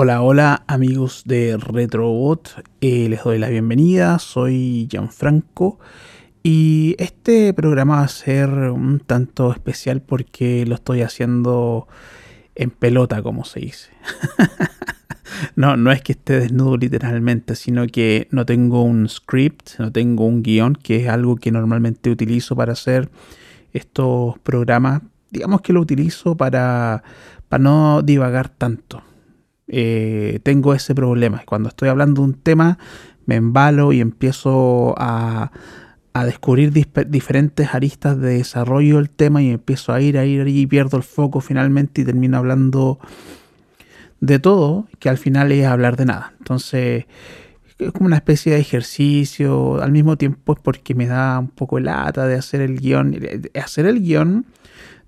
Hola, hola amigos de Retrobot, eh, les doy la bienvenida, soy Gianfranco y este programa va a ser un tanto especial porque lo estoy haciendo en pelota, como se dice. no, no es que esté desnudo literalmente, sino que no tengo un script, no tengo un guion, que es algo que normalmente utilizo para hacer estos programas. Digamos que lo utilizo para, para no divagar tanto eh, tengo ese problema. Cuando estoy hablando de un tema, me embalo y empiezo a, descubrir diferentes aristas de desarrollo del tema y empiezo a ir, a ir, y pierdo el foco finalmente y termino hablando de todo, que al final es hablar de nada. Entonces, es como una especie de ejercicio, al mismo tiempo es porque me da un poco el lata de hacer el guion. Hacer el guion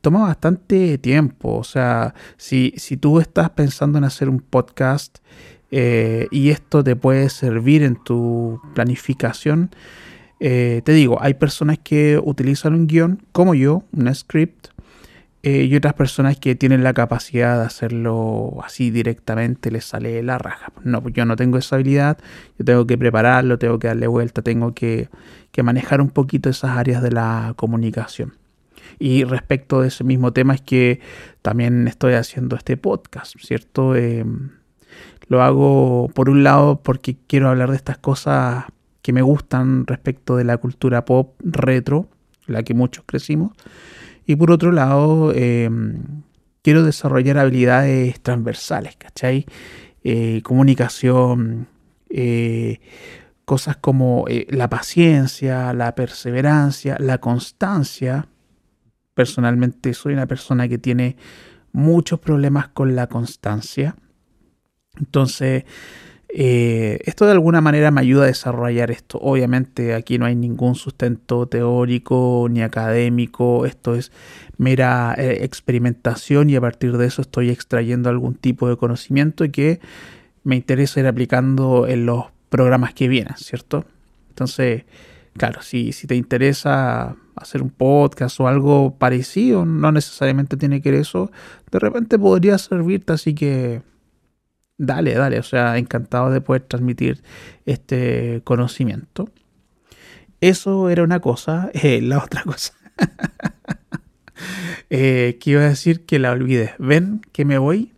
toma bastante tiempo. O sea, si, si tú estás pensando en hacer un podcast eh, y esto te puede servir en tu planificación, eh, te digo, hay personas que utilizan un guion, como yo, un script, eh, y otras personas que tienen la capacidad de hacerlo así directamente, les sale la raja. No, yo no tengo esa habilidad, yo tengo que prepararlo, tengo que darle vuelta, tengo que, que manejar un poquito esas áreas de la comunicación. Y respecto de ese mismo tema es que también estoy haciendo este podcast, ¿cierto? Eh, lo hago por un lado porque quiero hablar de estas cosas que me gustan respecto de la cultura pop retro, la que muchos crecimos. Y por otro lado, eh, quiero desarrollar habilidades transversales, ¿cachai? Eh, comunicación, cosas como la paciencia, la perseverancia, la constancia, personalmente soy una persona que tiene muchos problemas con la constancia. Entonces, eh, esto de alguna manera me ayuda a desarrollar esto. Obviamente aquí no hay ningún sustento teórico ni académico, esto es mera eh, experimentación y a partir de eso estoy extrayendo algún tipo de conocimiento que me interesa ir aplicando en los programas que vienen, ¿cierto? Entonces, claro, si, si te interesa hacer un podcast o algo parecido, no necesariamente tiene que ser eso, de repente podría servirte, así que dale, dale, o sea, encantado de poder transmitir este conocimiento. Eso era una cosa, eh, la otra cosa. eh, decir que la olvidé. Ven que me voy.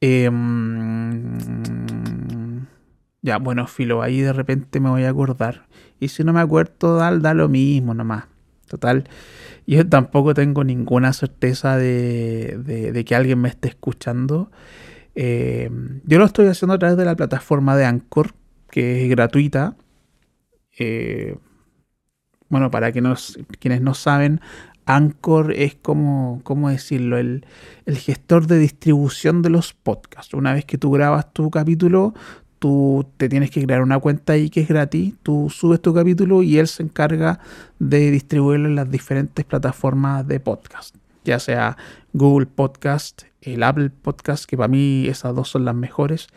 Em, ya, bueno, filo, ahí de repente me voy a acordar. Y si no me acuerdo, da, da lo mismo nomás. Total, yo tampoco tengo ninguna certeza de, que alguien me esté escuchando. Eh, yo lo estoy haciendo a través de la plataforma de Anchor, que es gratuita. Eh, bueno, para que nos, quienes no saben, Anchor es como, ¿cómo decirlo? El, el, gestor de distribución de los podcasts. Una vez que tú grabas tu capítulo, tú te tienes que crear una cuenta ahí que es gratis, tú subes tu capítulo y él se encarga de distribuirlo en las diferentes plataformas de podcast, ya sea Google Podcast, el Apple Podcast, que para mí esas dos son las mejores,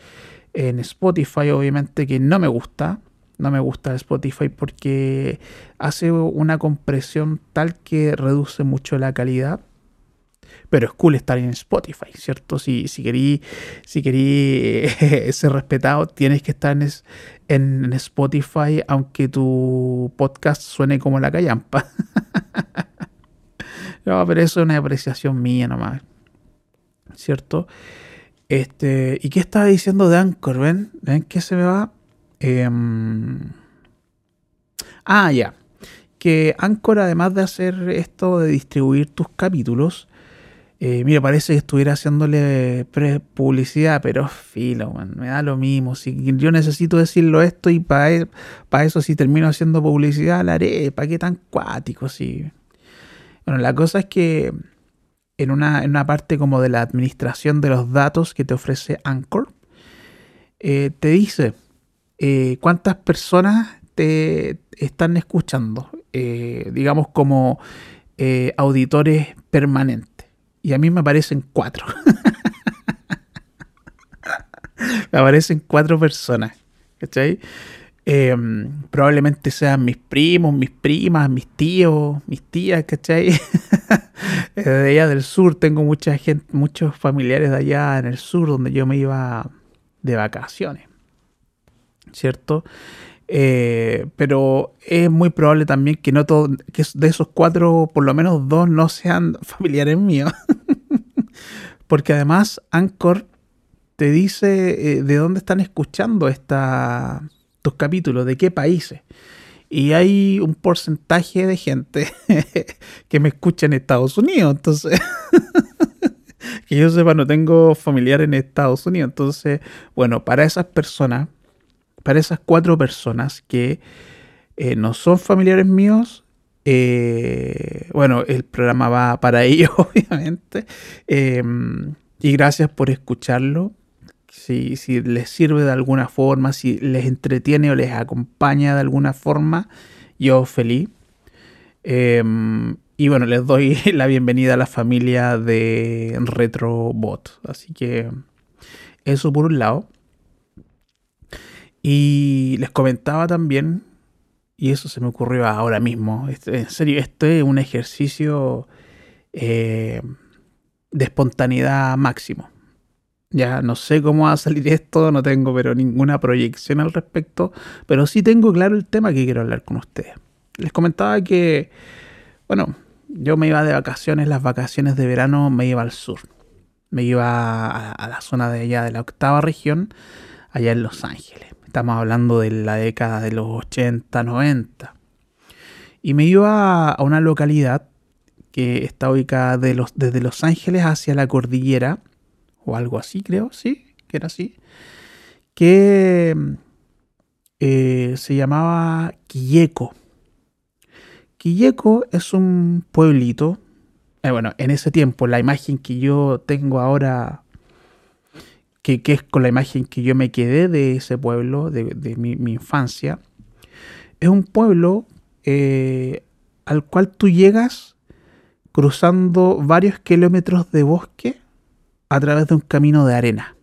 en Spotify obviamente que no me gusta, no me gusta Spotify porque hace una compresión tal que reduce mucho la calidad pero es cool estar en Spotify, ¿cierto? Si, si querí, si querí ser respetado, tienes que estar en, en, Spotify, aunque tu podcast suene como la callampa. no, pero eso es una apreciación mía nomás, ¿cierto? Este, ¿Y qué estaba diciendo de Anchor? ¿Ven? ¿Ven que se me va? Em, ah, ya. Que Anchor, además de hacer esto de distribuir tus capítulos, eh, mira, parece que estuviera haciéndole publicidad, pero filo, me da lo mismo. Si yo necesito decirlo esto y para e, eso si termino haciendo publicidad, la haré. ¿Para qué tan cuático? Sí. Bueno, la cosa es que en una, en una parte como de la administración de los datos que te ofrece Anchor, eh, te dice eh, cuántas personas te están escuchando, digamos como auditores permanentes y a mí me aparecen cuatro. me aparecen cuatro personas. ¿Cachai? Em, probablemente sean mis primos, mis primas, mis tíos, mis tías, ¿cachai? de allá del sur tengo mucha gente, muchos familiares de allá en el sur donde yo me iba de vacaciones. ¿Cierto? Eh, pero es muy probable también que no todo, que de esos cuatro, por lo menos dos no sean familiares míos. Porque además Anchor te dice eh, de dónde están escuchando esta, estos capítulos, de qué países. Y hay un porcentaje de gente que me escucha en Estados Unidos. Entonces, que yo sepa, no tengo familiar en Estados Unidos. Entonces, bueno, para esas personas, para esas cuatro personas que eh, no son familiares míos, eh, bueno, el programa va para ellos, obviamente. Em, y gracias por escucharlo. Si, si, les sirve de alguna forma, si les entretiene o les acompaña de alguna forma, yo feliz. Em, y bueno, les doy la bienvenida a la familia de Retrobot. Así que eso por un lado. Y les comentaba también, y eso se me ocurrió ahora mismo, en serio, esto es un ejercicio eh, de espontaneidad máximo. Ya no sé cómo va a salir esto, no tengo pero ninguna proyección al respecto, pero sí tengo claro el tema que quiero hablar con ustedes. Les comentaba que, bueno, yo me iba de vacaciones, las vacaciones de verano me iba al sur. Me iba a, a la zona de allá de la octava región, allá en Los Ángeles. Estamos hablando de la década de los 80, 90. Y me iba a una localidad que está ubicada de los, desde Los Ángeles hacia la cordillera, o algo así creo, sí, que era así, que eh, se llamaba Quilleco. Quilleco es un pueblito, eh, bueno, en ese tiempo la imagen que yo tengo ahora que, es con la imagen que yo me quedé de ese pueblo, de, mi, infancia, es un pueblo eh, al cual tú llegas cruzando varios kilómetros de bosque a través de un camino de arena.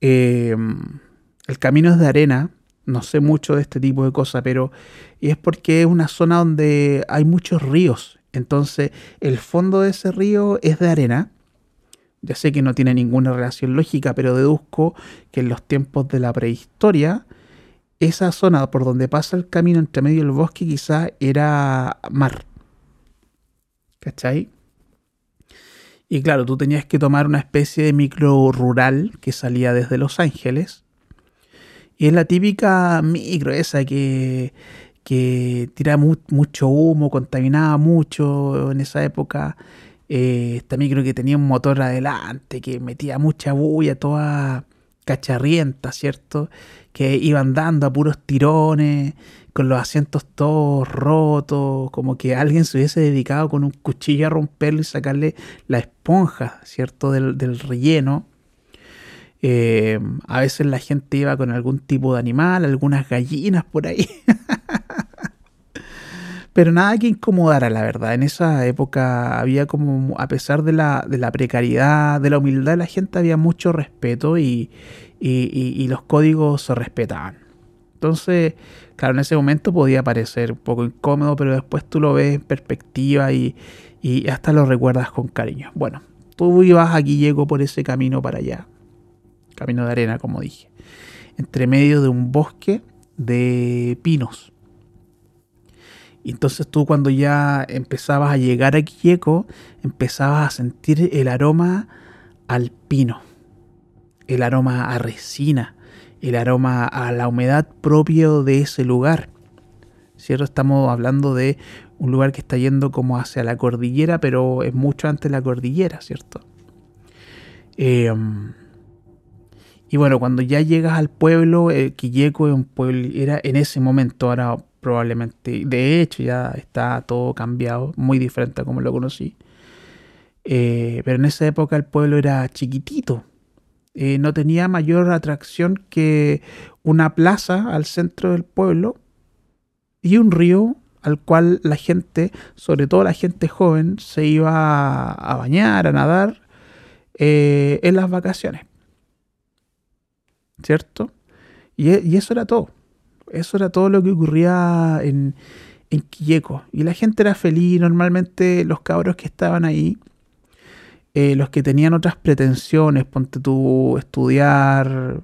Em, el camino es de arena, no sé mucho de este tipo de cosas, pero es porque es una zona donde hay muchos ríos. Entonces, el fondo de ese río es de arena ya sé que no tiene ninguna relación lógica, pero deduzco que en los tiempos de la prehistoria, esa zona por donde pasa el camino entre medio del bosque quizás era mar. ¿Cachai? Y claro, tú tenías que tomar una especie de micro rural que salía desde Los Ángeles. Y es la típica micro esa que, que tira mucho humo, contaminaba mucho en esa época eh, también creo que tenía un motor adelante que metía mucha bulla, toda cacharrienta, ¿cierto? Que iban dando a puros tirones, con los asientos todos rotos, como que alguien se hubiese dedicado con un cuchillo a romperlo y sacarle la esponja, ¿cierto? Del, relleno. Eh, a veces la gente iba con algún tipo de animal, algunas gallinas por ahí. pero nada que incomodara, la verdad. En esa época había como, a pesar de la, de la precariedad, de la humildad de la gente, había mucho respeto y, y, los códigos se respetaban. Entonces, claro, en ese momento podía parecer un poco incómodo, pero después tú lo ves en perspectiva y, y hasta lo recuerdas con cariño. Bueno, tú ibas aquí, llego por ese camino para allá. Camino de arena, como dije. Entre medio de un bosque de pinos. Y entonces tú cuando ya empezabas a llegar a Quilleco, empezabas a sentir el aroma alpino, el aroma a resina, el aroma a la humedad propio de ese lugar. ¿Cierto? Estamos hablando de un lugar que está yendo como hacia la cordillera, pero es mucho antes de la cordillera, ¿cierto? Em, y bueno, cuando ya llegas al pueblo, eh, Quilleco era en ese momento, ahora probablemente. De hecho, ya está todo cambiado, muy diferente a como lo conocí. Eh, pero en esa época el pueblo era chiquitito. Eh, no tenía mayor atracción que una plaza al centro del pueblo y un río al cual la gente, sobre todo la gente joven, se iba a bañar, a nadar eh, en las vacaciones. ¿Cierto? y eso era todo. Eso era todo lo que ocurría en, en Quilleco. Y la gente era feliz. Normalmente los cabros que estaban ahí eh, los que tenían otras pretensiones, ponte tú estudiar,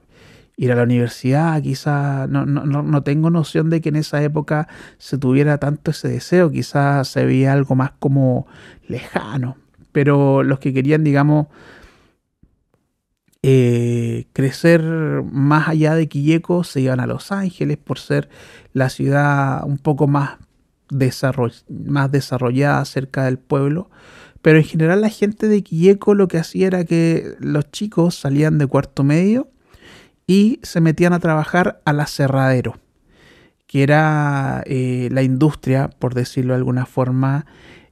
ir a la universidad, quizás no, no, no, tengo noción de que en esa época se tuviera tanto ese deseo, quizás se veía algo más como lejano, pero los que querían, digamos, eh, crecer más allá de Quilleco se iban a Los Ángeles por ser la ciudad un poco más, más desarrollada cerca del pueblo. Pero en general la gente de Quilleco lo que hacía era que los chicos salían de cuarto medio y se metían a trabajar al aserradero, que era eh, la industria, por decirlo de alguna forma,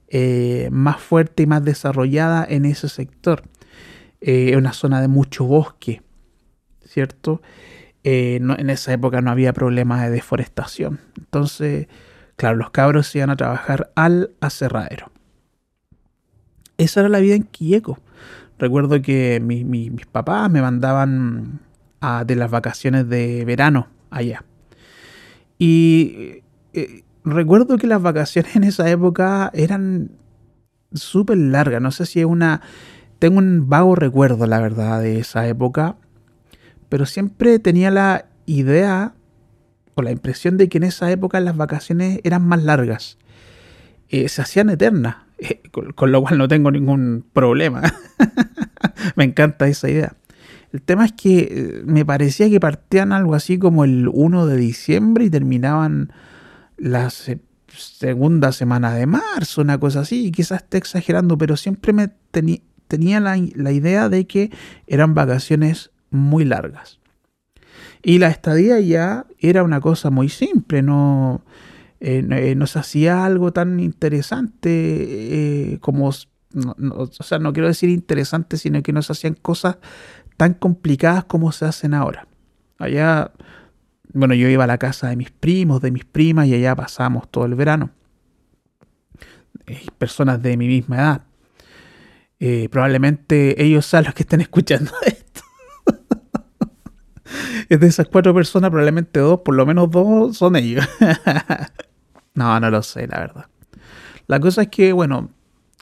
eh, más fuerte y más desarrollada en ese sector. Eh, una zona de mucho bosque, ¿cierto? en esa época no había problemas de deforestación. Entonces, claro, los cabros se iban a trabajar al aserradero. Esa era la vida en Quilleco. Recuerdo que mis papás me mandaban de las vacaciones de verano allá. Y eh, recuerdo que las vacaciones en esa época eran súper largas. No sé si es una... Tengo un vago recuerdo, la verdad, de esa época. Pero siempre tenía la idea o la impresión de que en esa época las vacaciones eran más largas. Eh, se hacían eternas. Con, lo cual no tengo ningún problema. Me encanta esa idea. El tema es que eh, me parecía que partían algo así como el 1 de diciembre y terminaban la segunda semana de marzo, una cosa así. Y quizás esté exagerando, pero siempre me tenía la, idea de que eran vacaciones muy largas. Y la estadía ya era una cosa muy simple, no, eh, eh, se hacía algo tan interesante como, o sea, no quiero decir interesante, sino que nos hacían cosas tan complicadas como se hacen ahora. Allá, bueno, yo iba a la casa de mis primos, de mis primas, y allá pasamos todo el verano. personas de mi misma edad. Eh, probablemente ellos sean los que estén escuchando esto. es de esas cuatro personas, probablemente dos, por lo menos dos son ellos. no, no lo sé, la verdad. La cosa es que, bueno,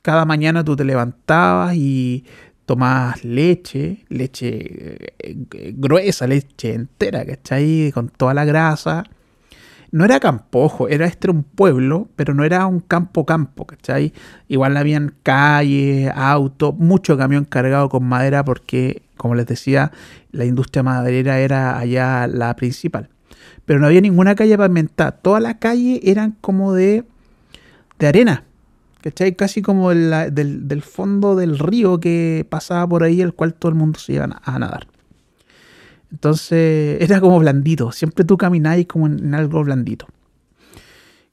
cada mañana tú te levantabas y tomabas leche, leche eh, gruesa, leche entera, ¿cachai? Con toda la grasa. No era campojo, era este un pueblo, pero no era un campo campo, ¿cachai? Igual habían calles, autos, mucho camión cargado con madera porque, como les decía, la industria maderera era allá la principal. Pero no había ninguna calle pavimentada, todas las calles eran como de, de arena, ¿Cachai? Casi como del, fondo del río que pasaba por ahí, el cual todo el mundo se iba a nadar. Entonces era como blandito. Siempre tú caminabas como en, algo blandito.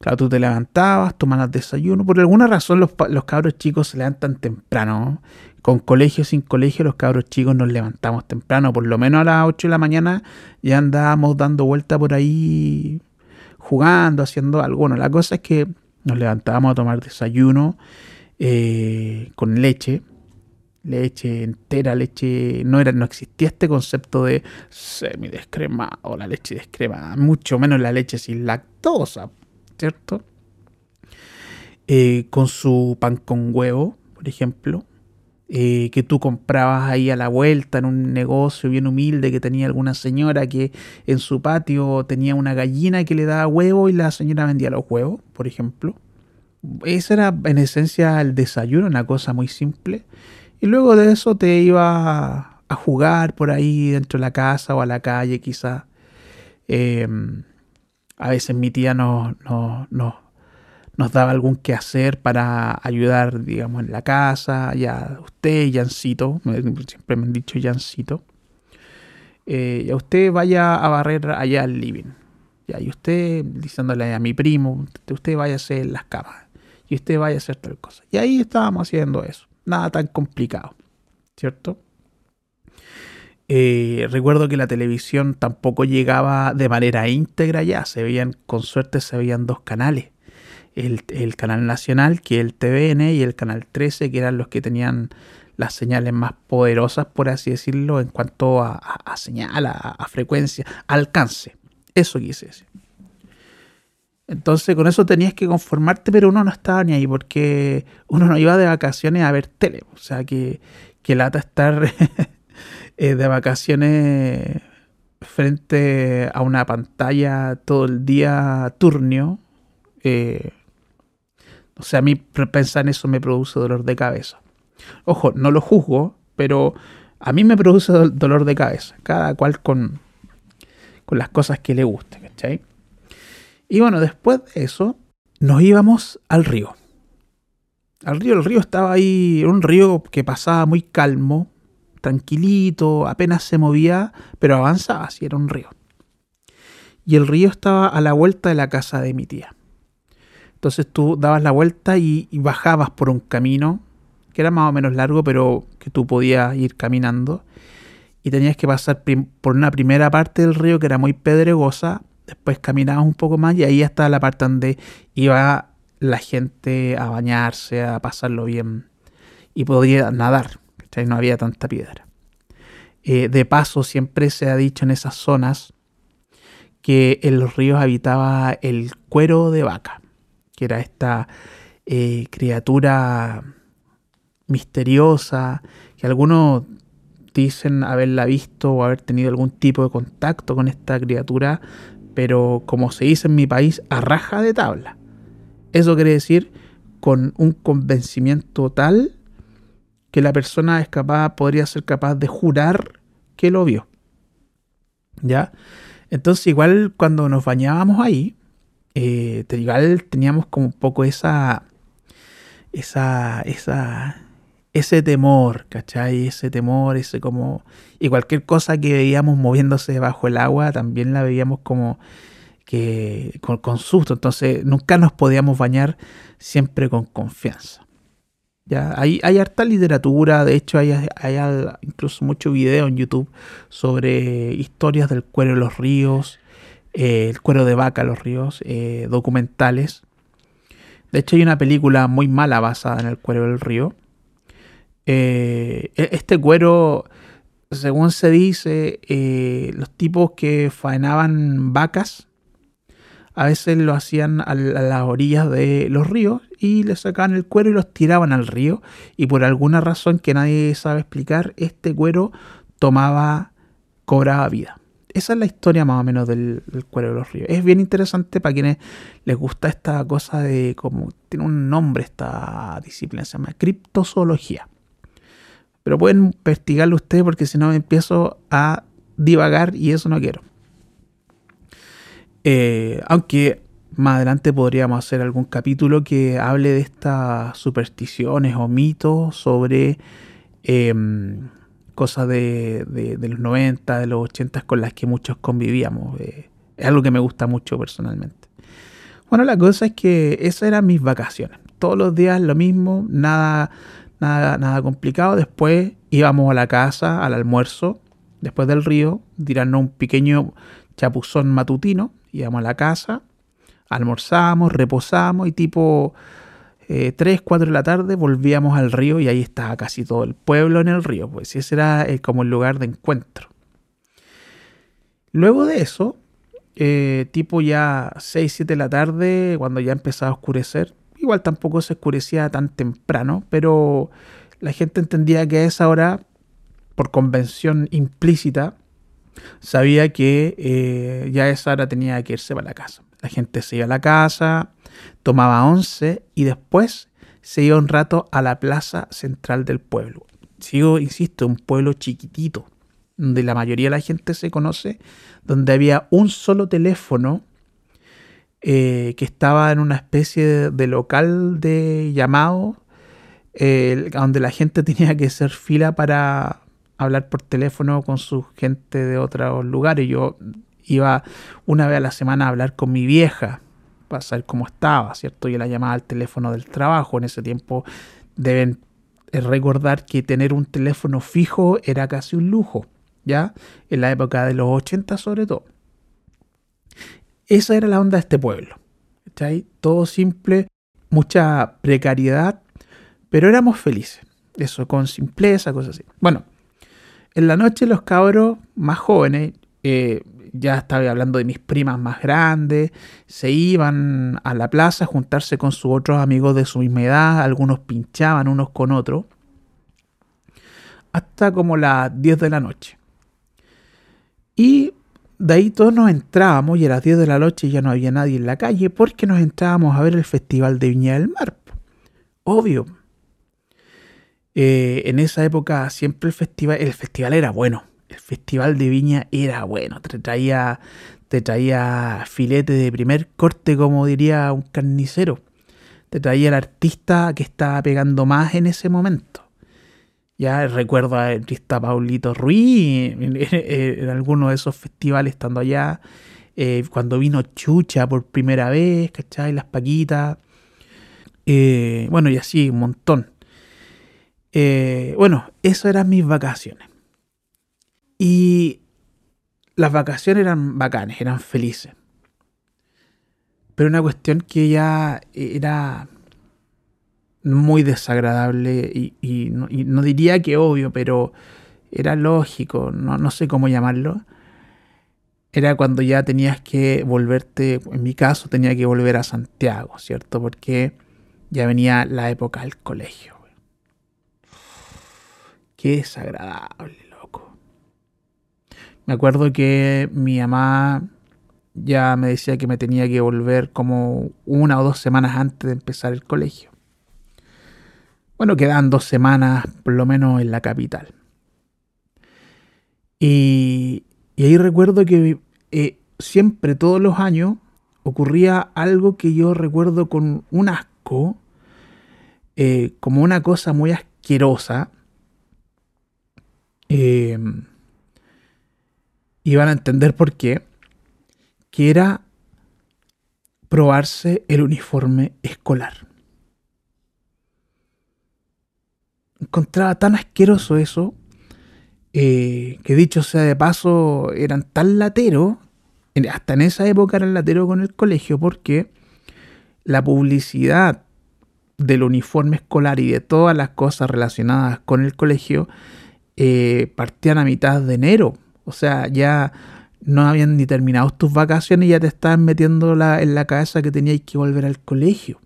Claro, tú te levantabas, tomabas desayuno. Por alguna razón los, los cabros chicos se levantan temprano. Con colegio sin colegio, los cabros chicos nos levantamos temprano. Por lo menos a las 8 de la mañana ya andábamos dando vuelta por ahí, jugando, haciendo algo. Bueno, la cosa es que nos levantábamos a tomar desayuno eh, con leche, leche entera, leche. No, era, no existía este concepto de semidescremada o la leche descremada, mucho menos la leche sin lactosa, ¿cierto? Eh, con su pan con huevo, por ejemplo, eh, que tú comprabas ahí a la vuelta en un negocio bien humilde que tenía alguna señora que en su patio tenía una gallina que le daba huevo y la señora vendía los huevos, por ejemplo. Ese era en esencia el desayuno, una cosa muy simple. Y luego de eso te iba a jugar por ahí dentro de la casa o a la calle quizá. Em, a veces mi tía nos, no nos daba algún quehacer para ayudar, digamos, en la casa, ya usted, Jancito, siempre me han dicho Jancito, eh, ya usted vaya a barrer allá al living, ya, y usted diciéndole a mi primo, usted vaya a hacer las camas, y usted vaya a hacer tal cosa. Y ahí estábamos haciendo eso, nada tan complicado, ¿cierto? Eh, recuerdo que la televisión tampoco llegaba de manera íntegra ya, se veían, con suerte se veían dos canales el, canal nacional, que el TVN, y el canal 13, que eran los que tenían las señales más poderosas, por así decirlo, en cuanto a, señal, a, frecuencia, alcance. Eso quise decir. Entonces con eso tenías que conformarte, pero uno no estaba ni ahí porque uno no iba de vacaciones a ver tele. O sea, que, que lata estar eh, de vacaciones frente a una pantalla todo el día turnio. Eh, o sea, a mí pensar en eso me produce dolor de cabeza. Ojo, no lo juzgo, pero a mí me produce dolor de cabeza. Cada cual con, con las cosas que le guste, ¿cachai? Y bueno, después de eso, nos íbamos al río. Al río, el río estaba ahí, un río que pasaba muy calmo, tranquilito, apenas se movía, pero avanzaba, así era un río. Y el río estaba a la vuelta de la casa de mi tía. Entonces tú dabas la vuelta y, bajabas por un camino, que era más o menos largo, pero que tú podías ir caminando. Y tenías que pasar por una primera parte del río que era muy pedregosa, Después caminabas un poco más y ahí está la parte donde iba la gente a bañarse, a pasarlo bien. Y podía nadar, no había tanta piedra. Eh, de paso, siempre se ha dicho en esas zonas que en los ríos habitaba el cuero de vaca, que era esta eh, criatura misteriosa, que algunos dicen haberla visto o haber tenido algún tipo de contacto con esta criatura, pero como se dice en mi país, a raja de tabla. Eso quiere decir con un convencimiento tal que la persona es capaz, podría ser capaz de jurar que lo vio. ¿Ya? Entonces, igual cuando nos bañábamos ahí, eh, igual teníamos como un poco esa, esa, esa, ese temor, ¿cachai? Ese temor, ese como... Y cualquier cosa que veíamos moviéndose bajo el agua, también la veíamos como que con, susto. Entonces nunca nos podíamos bañar siempre con confianza. ¿Ya? Hay, hay harta literatura, de hecho hay, hay incluso mucho video en YouTube sobre historias del cuero de los ríos, eh, el cuero de vaca los ríos, eh, documentales. De hecho hay una película muy mala basada en el cuero del río, eh, e-, este cuero, según se dice, eh, los tipos que faenaban vacas, a veces lo hacían a, las orillas de los ríos y le sacaban el cuero y los tiraban al río. Y por alguna razón que nadie sabe explicar, este cuero tomaba, cobraba vida. Esa es la historia más o menos del, del, cuero de los ríos. Es bien interesante para quienes les gusta esta cosa de como tiene un nombre esta disciplina, se llama criptozoología. Pero pueden investigarlo ustedes porque si no empiezo a divagar y eso no quiero. Eh, aunque más adelante podríamos hacer algún capítulo que hable de estas supersticiones o mitos sobre em, cosas de, los 90, de los 80 con las que muchos convivíamos. Eh, es algo que me gusta mucho personalmente. Bueno, la cosa es que esas eran mis vacaciones. Todos los días lo mismo, nada nada, nada complicado. Después íbamos a la casa, al almuerzo, después del río, tirarnos un pequeño chapuzón matutino, íbamos a la casa, almorzamos, reposamos y tipo 3, eh, 4 de la tarde volvíamos al río y ahí estaba casi todo el pueblo en el río, pues ese era eh, como el lugar de encuentro. Luego de eso, eh, tipo ya 6, 7 de la tarde, cuando ya empezaba a oscurecer, Igual tampoco se oscurecía tan temprano, pero la gente entendía que a esa hora, por convención implícita, sabía que eh, ya a esa hora tenía que irse para la casa. La gente se iba a la casa, tomaba once y después se iba un rato a la plaza central del pueblo. Sigo, insisto, un pueblo chiquitito, donde la mayoría de la gente se conoce, donde había un solo teléfono eh, que estaba en una especie de, local de llamado, donde la gente tenía que hacer fila para hablar por teléfono con su gente de otros lugares. Yo iba una vez a la semana a hablar con mi vieja para saber cómo estaba, ¿cierto? Yo la llamaba al teléfono del trabajo. En ese tiempo deben recordar que tener un teléfono fijo era casi un lujo, ¿ya? En la época de los 80 sobre todo. Esa era la onda de este pueblo. ¿cachai? Todo simple, mucha precariedad, pero éramos felices. Eso, con simpleza, cosas así. Bueno, en la noche los cabros más jóvenes, eh, ya estaba hablando de mis primas más grandes, se iban a la plaza a juntarse con sus otros amigos de su misma edad, algunos pinchaban unos con otros, hasta como las 10 de la noche. Y de ahí todos nos entrábamos y a las 10 de la noche ya no había nadie en la calle porque nos entrábamos a ver el Festival de Viña del Mar. Obvio. Eh, en esa época siempre el festival, el festival era bueno. El Festival de Viña era bueno. Te traía, te traía filete de primer corte, como diría un carnicero. Te traía el artista que estaba pegando más en ese momento. Ya recuerdo a artista Paulito Ruiz en, alguno de esos festivales estando allá. Eh, cuando vino Chucha por primera vez, ¿cachai? Las Paquitas. Eh, bueno, y así un montón. Eh, bueno, eso eran mis vacaciones. Y las vacaciones eran bacanes, eran felices. Pero una cuestión que ya era muy desagradable y, no, diría que obvio, pero era lógico, no, no sé cómo llamarlo. Era cuando ya tenías que volverte, en mi caso tenía que volver a Santiago, ¿cierto? Porque ya venía la época del colegio. Qué desagradable, loco. Me acuerdo que mi mamá ya me decía que me tenía que volver como una o dos semanas antes de empezar el colegio. Bueno, quedan dos semanas por lo menos en la capital. Y, ahí recuerdo que eh, siempre, todos los años, ocurría algo que yo recuerdo con un asco, eh, como una cosa muy asquerosa. Eh, y van a entender por qué. Que era probarse el uniforme escolar. Encontraba tan asqueroso eso, eh, que dicho sea de paso, eran tan lateros, hasta en esa época eran lateros con el colegio, porque la publicidad del uniforme escolar y de todas las cosas relacionadas con el colegio eh, partían a mitad de enero. O sea, ya no habían ni terminado tus vacaciones y ya te estaban metiendo en la cabeza que tenías que volver al colegio.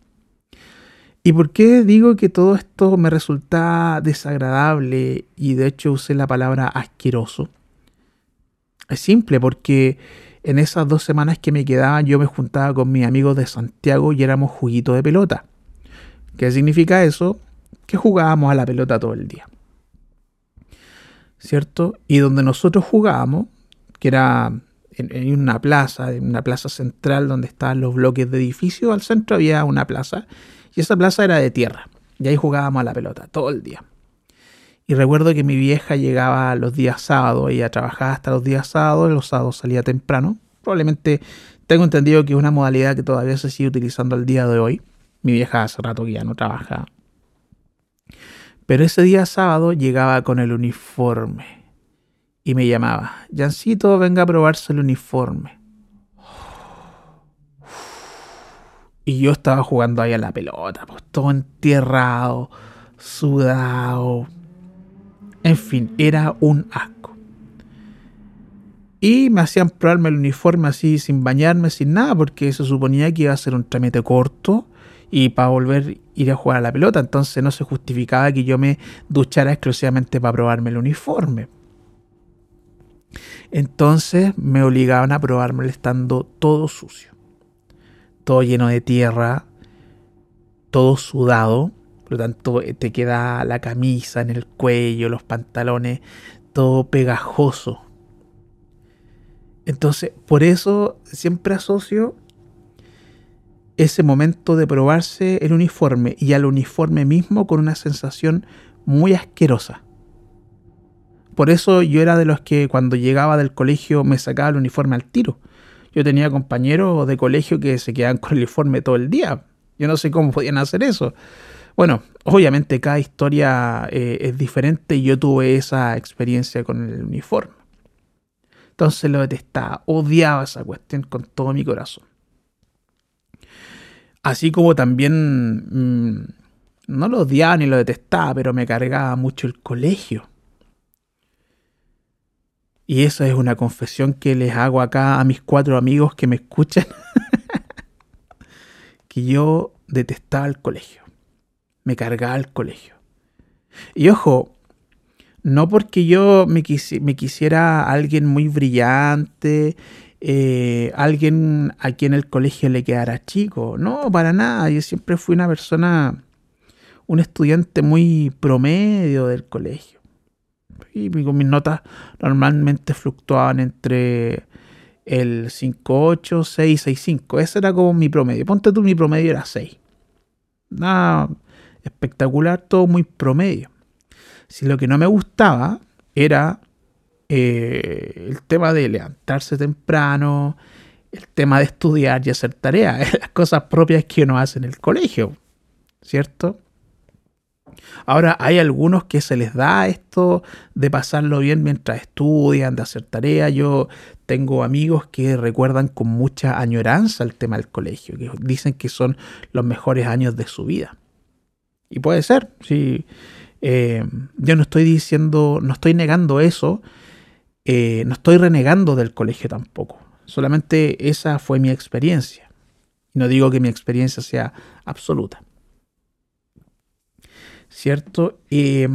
¿Y por qué digo que todo esto me resulta desagradable y de hecho usé la palabra asqueroso? Es simple, porque en esas dos semanas que me quedaban yo me juntaba con mis amigos de Santiago y éramos juguito de pelota. ¿Qué significa eso? Que jugábamos a la pelota todo el día. ¿Cierto? Y donde nosotros jugábamos, que era en, una plaza, en una plaza central donde estaban los bloques de edificios, al centro había una plaza y esa plaza era de tierra. Y ahí jugábamos a la pelota todo el día. Y recuerdo que mi vieja llegaba los días sábados, ella trabajaba hasta los días sábados, los sábados salía temprano. Probablemente tengo entendido que es una modalidad que todavía se sigue utilizando al día de hoy. Mi vieja hace rato que ya no trabaja. Pero ese día sábado llegaba con el uniforme y me llamaba, Jancito, venga a probarse el uniforme. Y yo estaba jugando ahí a la pelota, pues todo enterrado, sudado. En fin, era un asco. Y me hacían probarme el uniforme así, sin bañarme, sin nada, porque se suponía que iba a ser un trámite corto y para volver ir a jugar a la pelota. Entonces no se justificaba que yo me duchara exclusivamente para probarme el uniforme. Entonces me obligaban a probármelo estando todo sucio todo lleno de tierra, todo sudado, por lo tanto eh, te queda la camisa en el cuello, los pantalones, todo pegajoso. Entonces, por eso siempre asocio ese momento de probarse el uniforme y al uniforme mismo con una sensación muy asquerosa. Por eso yo era de los que cuando llegaba del colegio me sacaba el uniforme al tiro yo tenía compañeros de colegio que se quedaban con el uniforme todo el día. Yo no sé cómo podían hacer eso. Bueno, obviamente cada historia eh, es diferente y yo tuve esa experiencia con el uniforme. Entonces lo detestaba, odiaba esa cuestión con todo mi corazón. Así como también mm, no lo odiaba ni lo detestaba, pero me cargaba mucho el colegio. Y esa es una confesión que les hago acá a mis cuatro amigos que me escuchan. que yo detestaba el colegio. Me cargaba el colegio. Y ojo, no porque yo me, quisiera alguien muy brillante, eh, alguien a quien el colegio le quedara chico. No, para nada. Yo siempre fui una persona, un estudiante muy promedio del colegio y mis notas normalmente fluctuaban entre el 5.8, 6, 6.5. Ese era como mi promedio. Ponte tú, mi promedio era 6. Nada espectacular, todo muy promedio. Si lo que no me gustaba era eh, el tema de levantarse temprano, el tema de estudiar y hacer tareas, las cosas propias que uno hace en el colegio, ¿cierto? Ahora hay algunos que se les da esto de pasarlo bien mientras estudian, de hacer tareas. Yo tengo amigos que recuerdan con mucha añoranza el tema del colegio, que dicen que son los mejores años de su vida. Y puede ser, sí. Eh, yo no estoy diciendo, no estoy negando eso, eh, no estoy renegando del colegio tampoco. Solamente esa fue mi experiencia. No digo que mi experiencia sea absoluta. ¿Cierto? pero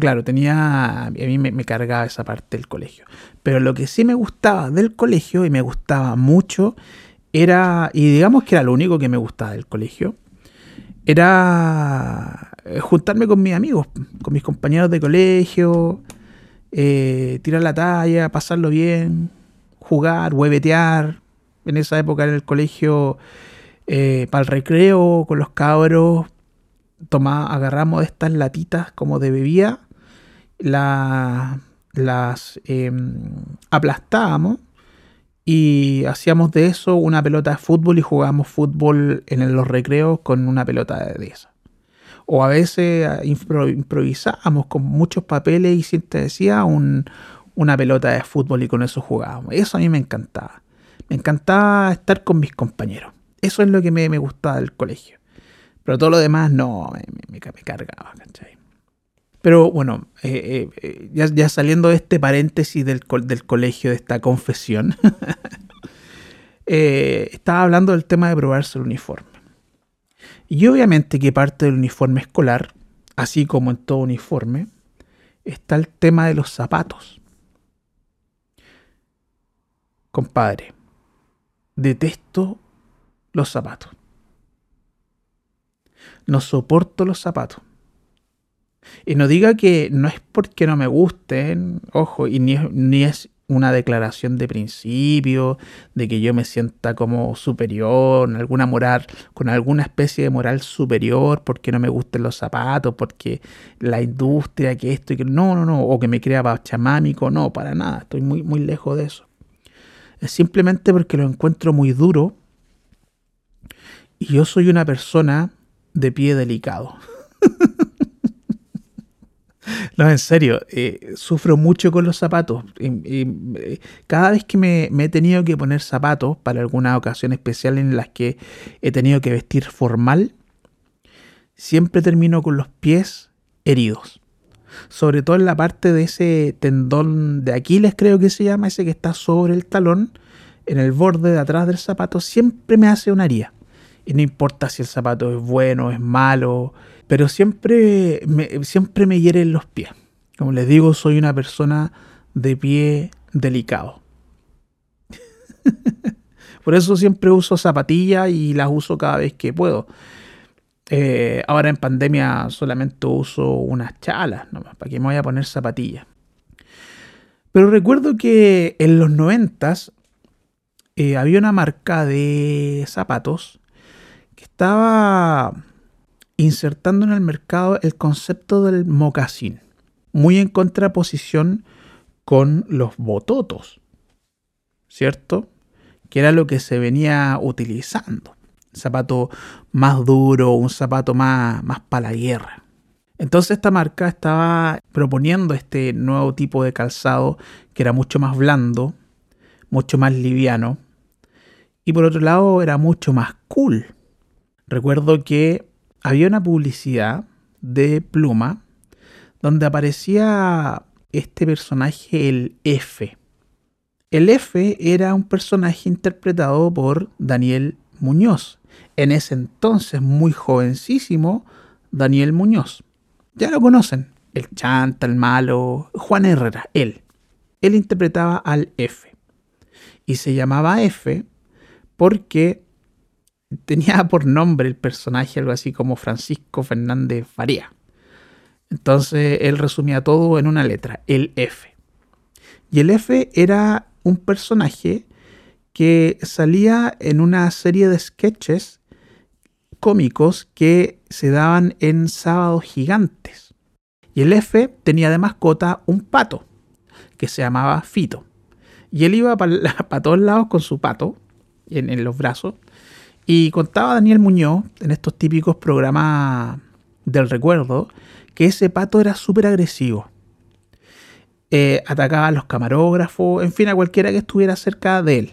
claro, tenía. A mí me, cargaba esa parte del colegio. Pero lo que sí me gustaba del colegio, y me gustaba mucho, era. Y digamos que era lo único que me gustaba del colegio. Era eh, juntarme con mis amigos, con mis compañeros de colegio, eh, tirar la talla, pasarlo bien, jugar, huevetear. En esa época en el colegio, eh, para el recreo, con los cabros, toma, agarramos estas latitas como de bebida, las em, aplastábamos y hacíamos de eso una pelota de fútbol y jugábamos fútbol en los recreos con una pelota de esa. O a veces improvisábamos con muchos papeles y siempre decía una pelota de fútbol y con eso jugábamos. Eso a mí me encantaba. Me encantaba estar con mis compañeros. Eso es lo que me gustaba del colegio. Pero todo lo demás no, me, cargaba, ¿cachai? Pero bueno, eh, eh, eh, ya, saliendo de este paréntesis del, del colegio, de esta confesión, estaba hablando del tema de probarse el uniforme. Y obviamente que parte del uniforme escolar, así como en todo uniforme, está el tema de los zapatos. Compadre, detesto los zapatos no soporto los zapatos. Y no diga que no es porque no me gusten, ojo, y ni, ni es una declaración de principio, de que yo me sienta como superior, alguna moral, con alguna especie de moral superior, porque no me gusten los zapatos, porque la industria, que esto y que no, no, no, o que me crea chamámico, no, para nada, estoy muy, muy lejos de eso. Es simplemente porque lo encuentro muy duro y yo soy una persona de pie delicado. no, en serio, eh, sufro mucho con los zapatos. Eh, cada vez que me, he tenido que poner zapatos para alguna ocasión especial en las que he tenido que vestir formal, siempre termino con los pies heridos. Sobre todo en la parte de ese tendón de Aquiles, creo que se llama, ese que está sobre el talón, en el borde de atrás del zapato, siempre me hace una herida. Y no importa si el zapato es bueno, es malo, pero siempre me, siempre me hieren los pies. Como les digo, soy una persona de pie delicado. Por eso siempre uso zapatillas y las uso cada vez que puedo. Eh, ahora en pandemia solamente uso unas chalas, nomás, para que me vaya a poner zapatillas. Pero recuerdo que en los noventas eh, había una marca de zapatos estaba insertando en el mercado el concepto del mocasín, muy en contraposición con los bototos, ¿cierto? Que era lo que se venía utilizando. Un zapato más duro, un zapato más, más para la guerra. Entonces esta marca estaba proponiendo este nuevo tipo de calzado que era mucho más blando, mucho más liviano y por otro lado era mucho más cool recuerdo que había una publicidad de pluma donde aparecía este personaje el F. El F era un personaje interpretado por Daniel Muñoz, en ese entonces muy jovencísimo Daniel Muñoz. Ya lo conocen, el chanta, el malo, Juan Herrera, él. Él interpretaba al F. Y se llamaba F porque tenía por nombre el personaje algo así como Francisco Fernández Faría. Entonces él resumía todo en una letra, el F. Y el F era un personaje que salía en una serie de sketches cómicos que se daban en sábados gigantes. Y el F tenía de mascota un pato que se llamaba Fito. Y él iba para, todos lados con su pato en los brazos y contaba Daniel Muñoz en estos típicos programas del recuerdo que ese pato era súper agresivo. Eh, atacaba a los camarógrafos, en fin, a cualquiera que estuviera cerca de él.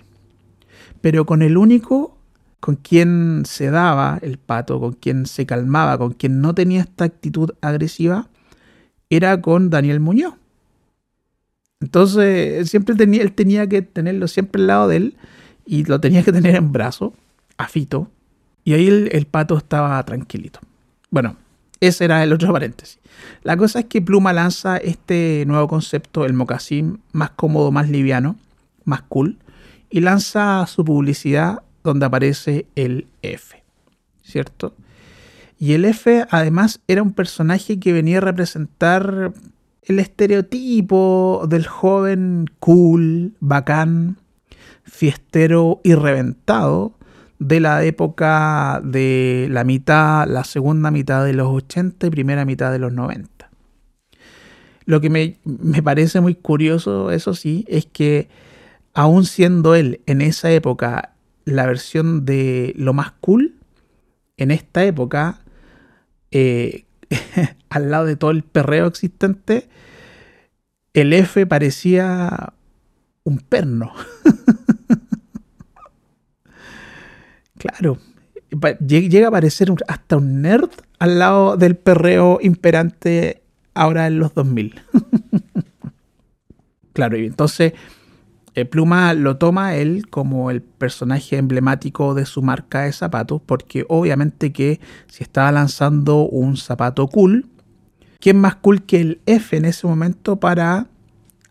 Pero con el único con quien se daba el pato, con quien se calmaba, con quien no tenía esta actitud agresiva, era con Daniel Muñoz. Entonces, siempre tenía, él tenía que tenerlo siempre al lado de él y lo tenía que tener en brazo Fito, y ahí el, pato estaba tranquilito. Bueno, ese era el otro paréntesis. La cosa es que Pluma lanza este nuevo concepto, el mocasín, más cómodo, más liviano, más cool, y lanza su publicidad donde aparece el F, ¿cierto? Y el F además era un personaje que venía a representar el estereotipo del joven cool, bacán, fiestero y reventado, de la época de la mitad, la segunda mitad de los 80 y primera mitad de los 90. Lo que me, parece muy curioso, eso sí, es que aún siendo él en esa época la versión de lo más cool, en esta época, eh, al lado de todo el perreo existente, el F parecía un perno. Claro. Llega a parecer hasta un nerd al lado del perreo imperante ahora en los 2000. claro, y entonces eh, Pluma lo toma él como el personaje emblemático de su marca de zapatos, porque obviamente que si estaba lanzando un zapato cool, ¿quién más cool que el F en ese momento para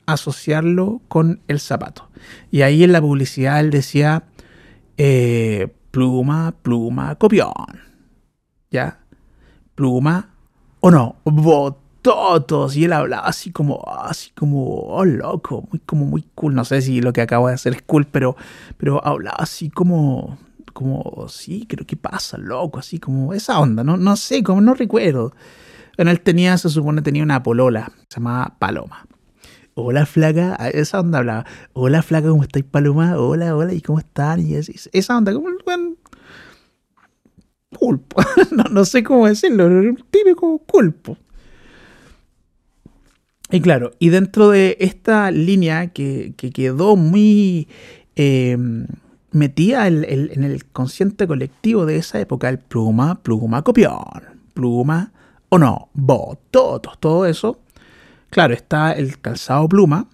asociarlo con el zapato? Y ahí en la publicidad él decía, eh, pluma, pluma, copión. ¿Ya? Pluma o no, bototos. Y él hablaba así como, así como, oh, loco, muy, como muy cool. No sé si lo que acabo de hacer es cool, pero, pero hablaba así como, como, sí, creo que pasa, loco, así como esa onda, no, no sé, como no recuerdo. Bueno, él tenía, se supone, tenía una polola, se llamaba Paloma. Hola flaca, esa onda hablaba. Hola flaca, ¿cómo estáis Paloma? Hola, hola, ¿y cómo están? Y esa onda, como buen pulpo. no, sé cómo decirlo, un típico culpo. Y claro, y dentro de esta línea que, quedó muy eh, metida en, el consciente colectivo de esa época, el pluma, pluma, copión, pluma o no, bototos, todo eso, Claro, está el calzado pluma,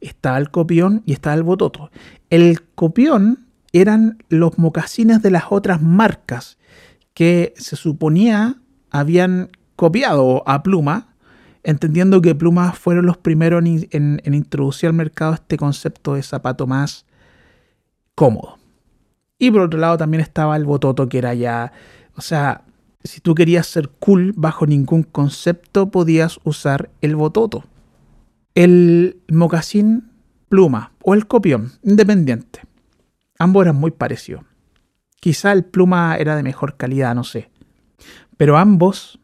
está el copión y está el bototo. El copión eran los mocasines de las otras marcas que se suponía habían copiado a Pluma, entendiendo que Pluma fueron los primeros en, en introducir al mercado este concepto de zapato más cómodo. Y por otro lado también estaba el bototo que era ya, o sea, si tú querías ser cool bajo ningún concepto, podías usar el bototo, el mocasín pluma o el copión, independiente. Ambos eran muy parecidos. Quizá el pluma era de mejor calidad, no sé. Pero ambos,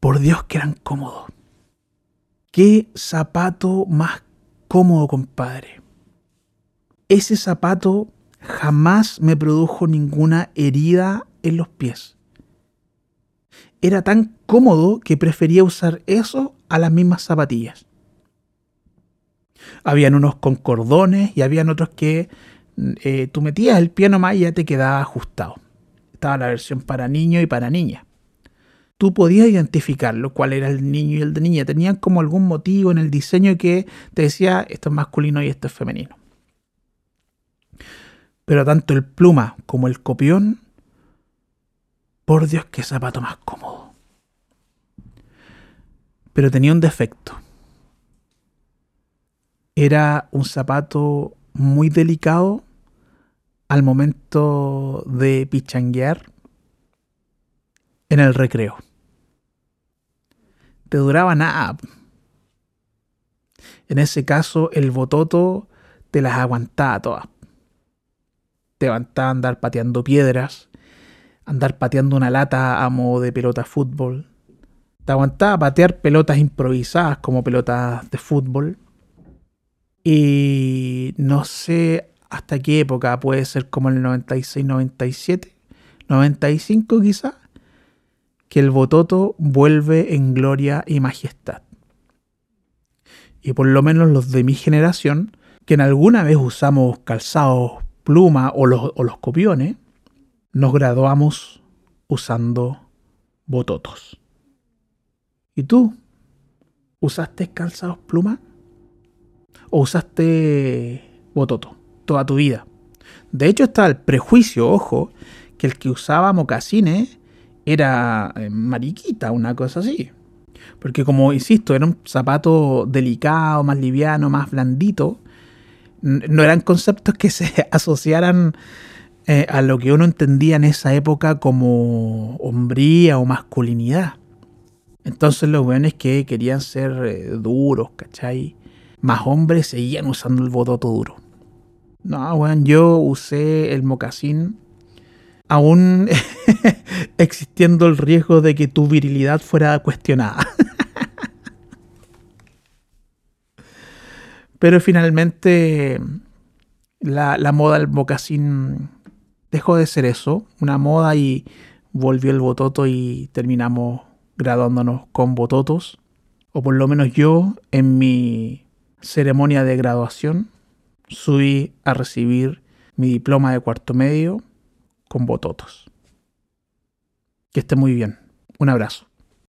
por Dios que eran cómodos. Qué zapato más cómodo, compadre. Ese zapato jamás me produjo ninguna herida en los pies era tan cómodo que prefería usar eso a las mismas zapatillas. Habían unos con cordones y habían otros que eh, tú metías el pie nomás y ya te quedaba ajustado. Estaba la versión para niño y para niña. tú podías identificarlo, cuál era el niño y el de niña. Tenían como algún motivo en el diseño que te decía esto es masculino y esto es femenino. Pero tanto el pluma como el copión, por Dios, qué zapato más cómodo. Pero tenía un defecto. Era un zapato muy delicado al momento de pichanguear en el recreo. Te duraba nada. En ese caso, el bototo te las aguantaba todas. Te levantaba a andar pateando piedras, andar pateando una lata a modo de pelota fútbol. Te aguantaba patear pelotas improvisadas como pelotas de fútbol. Y no sé hasta qué época, puede ser como el 96, 97, 95 quizás, que el bototo vuelve en gloria y majestad. Y por lo menos los de mi generación, que en alguna vez usamos calzados pluma o los, o los copiones, nos graduamos usando bototos. ¿Y tú? ¿Usaste calzados pluma? ¿O usaste bototo toda tu vida? De hecho está el prejuicio, ojo, que el que usaba mocasines era eh, mariquita, una cosa así. Porque como insisto, era un zapato delicado, más liviano, más blandito. No eran conceptos que se asociaran eh, a lo que uno entendía en esa época como hombría o masculinidad. Entonces los weones que querían ser eh, duros, ¿cachai? Más hombres seguían usando el bototo duro. No, weón, yo usé el mocasín aún existiendo el riesgo de que tu virilidad fuera cuestionada. Pero finalmente la, la, moda del mocasín dejó de ser eso, una moda y volvió el bototo y terminamos graduándonos con bototos. O por lo menos yo en mi ceremonia de graduación subí a recibir mi diploma de cuarto medio con bototos. Que esté muy bien. Un abrazo.